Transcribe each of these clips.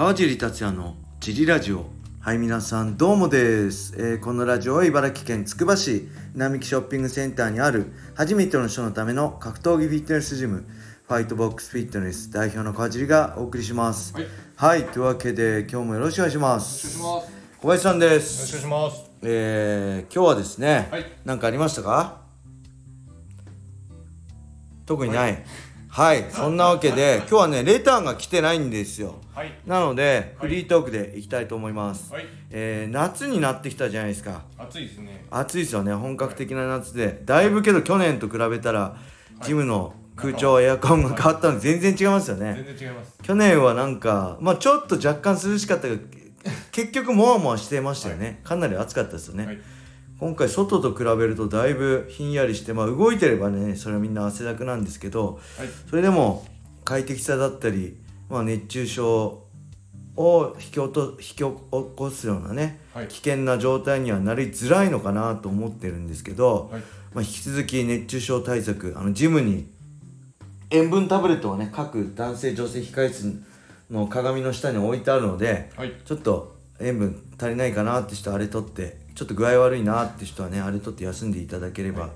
川尻達也のジリラジオ。はい皆さんどうもです、えーこのラジオは茨城県つくば市並木ショッピングセンターにある初めての人のための格闘技フィットネスジムファイトボックスフィットネス代表の川尻がお送りします。はい、よはい、というわけで今日もよろしくお願いします。くお願いします。小林さんでよろす。しくお願いします。えー、今日はですね、はい。なんかありましたか？特にない。はい、そんなわけで今日はねレターが来てないんですよはい。なのでフはいリートークでいきたいと思います、はい。えー夏になってきたじゃないですか暑いですね。暑いですよね本格的な夏でだいぶけど去年と比べたらジムの空調エアコンが変わったので全然違いますよね全然違います。去年はなんかまあちょっと若干涼しかったが結局もわもわしてましたよね、かなり暑かったですよね、はい。今回外と比べるとだいぶひんやりしてまあ動いてればねそれはみんな汗だくなんですけどはい。それでも快適さだったり、まあ、熱中症を引き落と引き起こすようなね、はい危険な状態にはなりづらいのかなと思ってるんですけど、はい。まあ、引き続き熱中症対策あのジムに塩分タブレットをね各男性女性控室の鏡の下に置いてあるのではい。ちょっと塩分足りないかなって人はあれ取ってちょっと具合悪いなって人はねあれ取って休んでいただければ。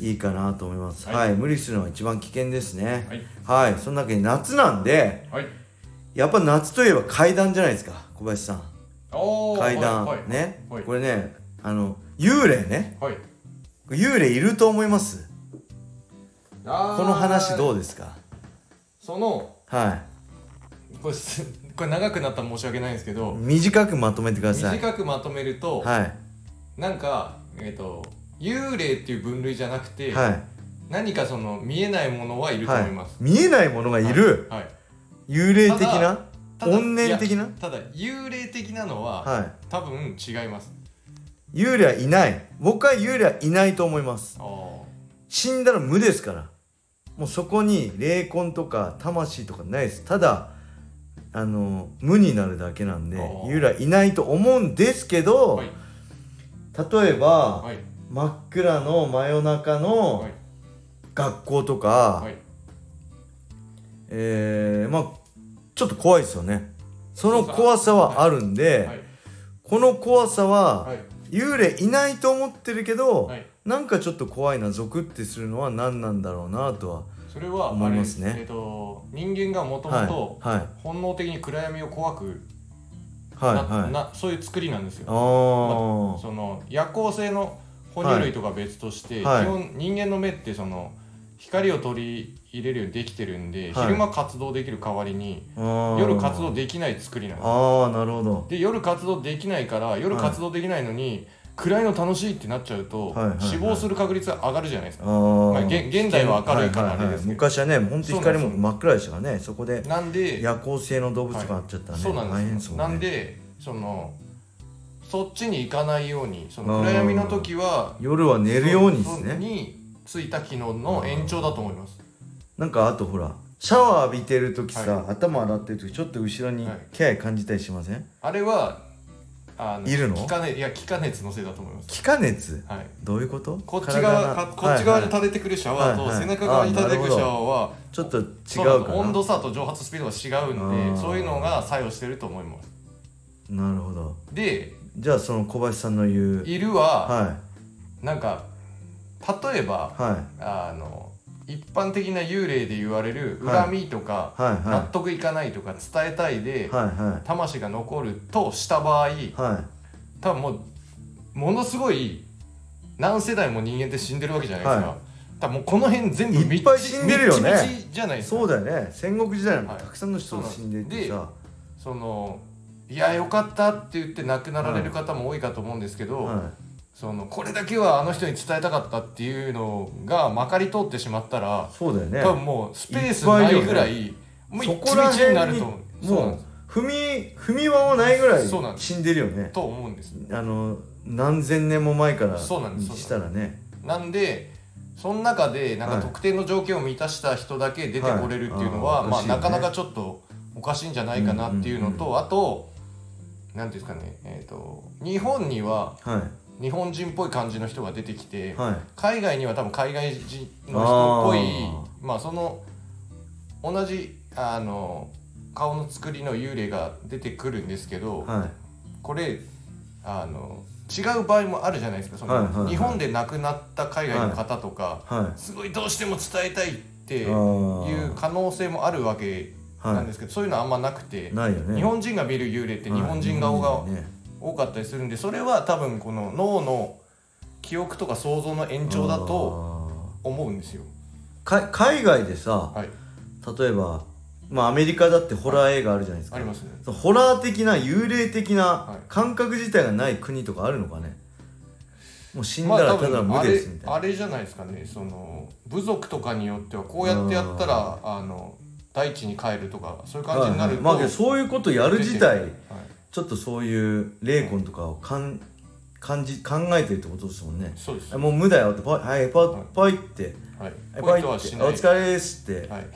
いいかなと思います。は、はいい無理するのが一番危険ですね。はい。はいそんなわけで夏なんではい。やっぱ夏といえば階段じゃないですか小林さん。階段、はい。はい。ね、はい。これねあの幽霊ね。はい。幽霊いると思います？この話どうですか？その、はこれす、これ長くなったら申し訳ないんですけいど、短くまとめてください。短くまとめると、はいなんか、えっと、幽霊っていう分類じゃなくて、はい。何かその見えないものはいると思います。見えないものがいる、はい。幽霊的な？ただ怨念的な？ただ幽霊的なのは、は多分違います。い幽霊はいない。僕は幽霊はいないと思います。あー。死んだら無ですから。もうそこに霊魂とか魂とかないです。ただあの無になるだけなんであー。幽霊はいないと思うんですけど、はい。例えば、はい。真っ暗の真夜中のはい。学校とか、はい。えーまあちょっと怖いですよねその怖さはあるんで、はい。この怖さは、はい。幽霊いないと思ってるけど、はい。なんかちょっと怖いなゾクってするのは何なんだろうなとはそれは思いますねえっ、と人間がもともはいとはい本能的に暗闇を怖くな,、はいはい。なそういう作りなんですよ。あー。その夜行性の哺乳類とか別として、はい。基本人間の目ってその光を取り入れるようにできてるんで、はい。昼間活動できる代わりに夜活動できない作りなんですああなるほど。で夜活動できないから夜活動できないのに、暗いの楽しいってなっちゃうと、はいはいはい。死亡する確率が上がるじゃないですか。まあ現現代は明るいからあれですけど。昔はね本当に光も真っ暗でしたからね。そこでなんで夜行性の動物があっちゃったらね、そうなんですね。なんでそのそっちに行かないようにその暗闇の時は夜は寝るようにですそねについた機能の延長だと思いますなんかあとほらシャワー浴びてる時さ、は頭洗ってる時ちょっと後ろにはい気配感じたりしません、あれはあいるの？気化熱いや気化熱のせいだと思います。気化熱？はい。どういうこと？こっち側かこっち側に垂れてくるシャワーとはいはい。背中側に垂れてくるシャワーはちょっと違そうかな温度差と蒸発スピードが違うんでそういうのが作用してると思います。なるほど。でじゃあその小林さんの言ういるははなんか例えばいはい。あの一般的な幽霊で言われるはい。恨みとか、はいはい。納得いかないとか伝えたいで、はいは魂が残るとした場合いはい。多分もうものすごい何世代も人間って死んでるわけじゃないですか、はい。多分もうこの辺全部いっぱい死んでるよね。じゃないですか。そうだよね。戦国時代なんてはい。たくさんの人が死んでてさ、そのいやよかったって言って亡くなられる方も多いかと思うんですけど、はそのこれだけはあの人に伝えたかったっていうのがまかり通ってしまったらい、そうだよね。多分もうスペースないぐらいもうそこら辺みちになると思う。そうなんもです。う踏み踏み場もないぐらいそうなんです。死んでるよね。と思うんです。あの何千年も前からそうなんです。にしたらね。なんでその中でなんかはい。特定の条件を満たした人だけ出てこれるっていうのは、まあ、はい。あーおかしいよね。なかなかちょっとおかしいんじゃないかなっていうのと、うんあとなんていうんですかね、えー、と日本にはは日本人っぽい感じの人が出てきて、いはい。海外には多分海外人の人っぽいあまあその同じあの顔の作りの幽霊が出てくるんですけど、はい。これあの違う場合もあるじゃないですか。その、はいはいはい。日本で亡くなった海外の方とか、はすごいどうしても伝えたいっていいうあ可能性もあるわけあなんですけど、そういうのはあんまなくて、ね。日本人が見る幽霊って日本人顔が多かったりするんでそれは多分この脳の記憶とか想像の延長だと思うんですよ。か海外でさはい、例えばまあアメリカだってホラー映画あるじゃないですか。ありますね。ホラー的な幽霊的なはい。感覚自体がない国とかあるのかね。もう死んだらただ無あれですみたいな、あれじゃないですかね。その部族とかによってはこうやってやったらあの大地に帰るとかそういう感じになると、はいはい。まあそういうことやる自体はいちょっとそういう霊魂とかをかん感じ考えてるってことですもんね。そうです。あもう無だよってポイはいポイポイって。はい。はいポイっておトはしない。疲れですって。はい。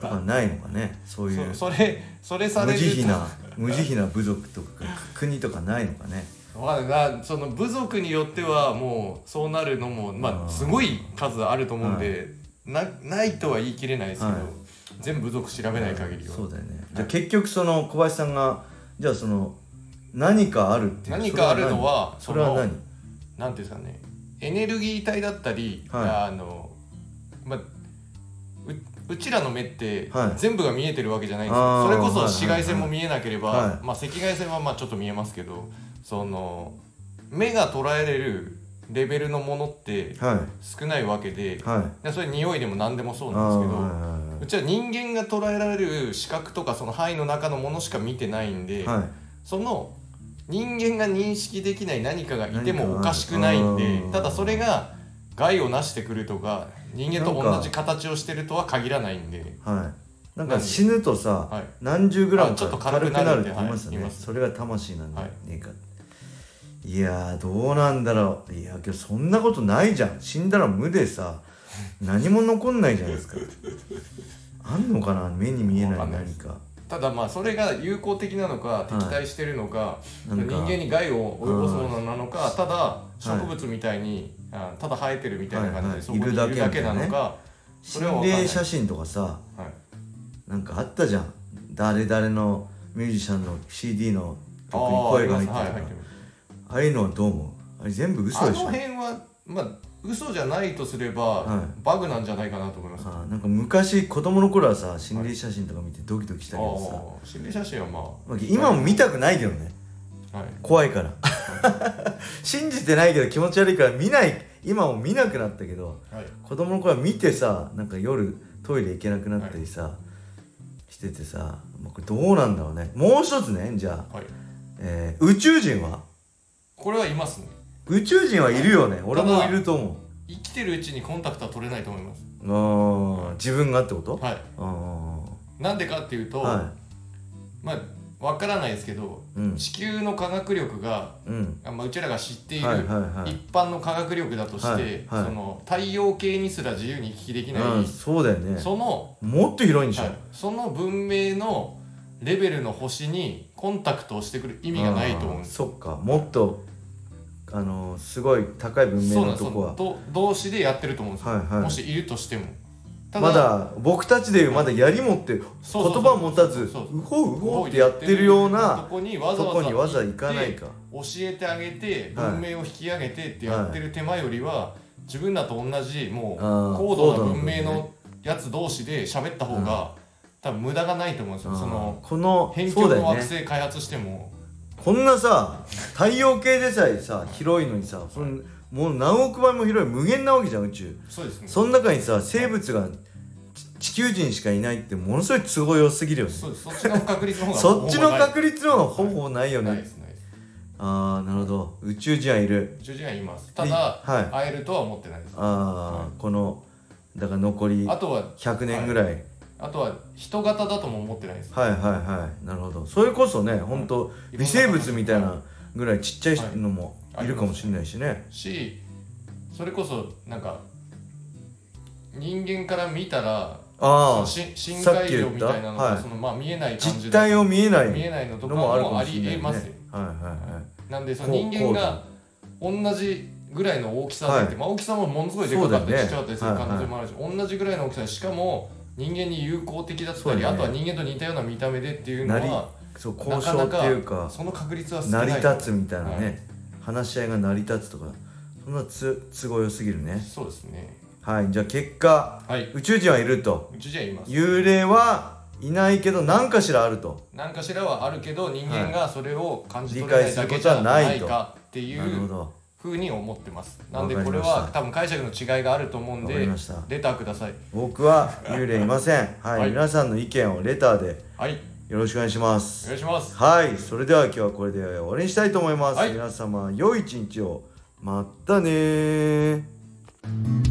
とかないのかね。そういう。そそれそれされ無ると。慈悲な無慈悲な部族とか国とかないのかね。まあなその部族によってはもうそうなるのもまあすごい数あると思うんで、なないとは言い切れないですけど、はい。全部族調べない限りは、そうだよね。じゃあ結局その小林さんがじゃあその何かあるっていう何かあるのはそれは何？なんていうんですかね。エネルギー体だったり、はい。あのまあううちらの目ってはい。全部が見えてるわけじゃないんですよ、あーそれこそはいはいはい。紫外線も見えなければ、はい。まあ、赤外線はまあちょっと見えますけどその目が捉えれるレベルのものってはい。少ないわけではい。でそれ匂いでも何でもそうあなんですけど、ーはいはうちは人間が捉えられる視覚とかその範囲の中のものしか見てないんで、いはい。その人間が認識できない何かがいてもおかしくないんでうん。ただそれが害をなしてくるとか人間と同じ形をしてるとは限らないんで。はい。なんか死ぬとさ、はい。何十グラムあちょっとか軽軽くなるってて言いますよね、はいそれが魂なんだはい。ねえか。いやーどうなんだろう。いやけどそんなことないじゃん。死んだら無でさ何も残んないじゃないですか。あんのかな？目に見えない何か。ただまあそれが有効的なのか敵対してるのか、なんか。人間に害を及ぼすものなのかただ植物みたいに、あただ生えてるみたいな感じで、はい。はいそこにいるだけなのか、それは心霊写真とかさはい、なんかあったじゃん。誰々のミュージシャンの CD の曲に声が入ってるあああいうのはどう思う？あれ全部嘘あのでしょ？辺はまあ嘘じゃないとすれば、はい。バグなんじゃないかなと思います。ああーなんか昔子供の頃はさ心霊写真とか見てドキドキしたけどさ、あ心霊写真はままあ今も見たくないけどね。あ、はい、怖いから。信じてないけど気持ち悪いから見ない今も見なくなったけどはい、子供の頃は見てさなんか夜トイレ行けなくなったりさ、しててさこれどうなんだろうね。もう一つねじゃあ、はい、えー宇宙人は？これはいますね宇宙人はいるよね。俺もいると思生きてるうちにコンタクトは取れないと思います。うあー自分がってこと、はい。あなんでかっていうと、あはまあわからないですけどいうん。地球の科学力が、うん。あまあ、うちらが知っている、一般の科学力だとして、はいはい。その太陽系にすら自由に行き来できない、うんそうだよね。そのもっと広いんでしょ、はい、その文明のレベルの星にコンタクトをしてくる意味がないと思うんですそっか。もっとあのーすごい高い文明のとこは。ど同士でやってると思うんですよ、はいはい。もしいるとしても。たまだ僕たちでいうまだ槍持って言葉持たずそうほうう。ほうってやってるようとなこにわざとわざ行かないか。教えてあげてはい。文明を引き上げてってやってる手間よりは自分らと同じもう高度な文明のやつ同士で喋った方が多分無駄がないと思うんですよ。そのこの辺そうだよね。境の惑星開発してもこんなさ太陽系でさえさ広いのにさそのもう何億倍も広い無限なわけじゃん宇宙。そうですね。その中にさ生物がち地球人しかいないってものすごい都合良すぎるよね。そうです。そっちの確率の方がそっちの率確率の方がほぼないよね。ないああなるほど。宇宙人はいる。宇宙人はいます。ただ、はい。会えるとは思ってないです。ああ、このだから残りあとは100年ぐらい、あとは人型だとも思ってないです。はいはいなるほど。それこそね本当微生物みたいなぐらいちっちゃいのもい。るかもしれないしね、しそれこそなんか人間から見たらああし深海魚みたいなのが、はい。そのまあ見えない感じで実態を見えない見えないのとかのもありえますよ。はいはいはい。なんでその人間が同じぐらいの大きさではい。まあ、大きさもものすごいでかかったりちっちゃかったりする可能性もあるし、同じぐらいの大きさでしかも人間に友好的だったり、ね。あとは人間と似たような見た目でっていうのはそうな交渉っていうかその確率は少成ない。り立つみたいなね、はい。話し合いが成り立つとかそんなつ都合良すぎるね。そうですね。はいじゃあ結果はい。宇宙人はいると。うちじゃいます。幽霊はいないけど何かしらあると。何かしらはあるけど人間がそれを感じ取れないだけ理解することはじゃないかっていなるほうどふうに思ってます。なんでこれは多分解釈の違いがあると思うんでレターください。僕は幽霊いません。はい、はい。皆さんの意見をレターではい。よろしくお願いしまおす願いします。はいそれでは今日はこれで終わりにしたいと思います、はい。皆様良い一日を。またねー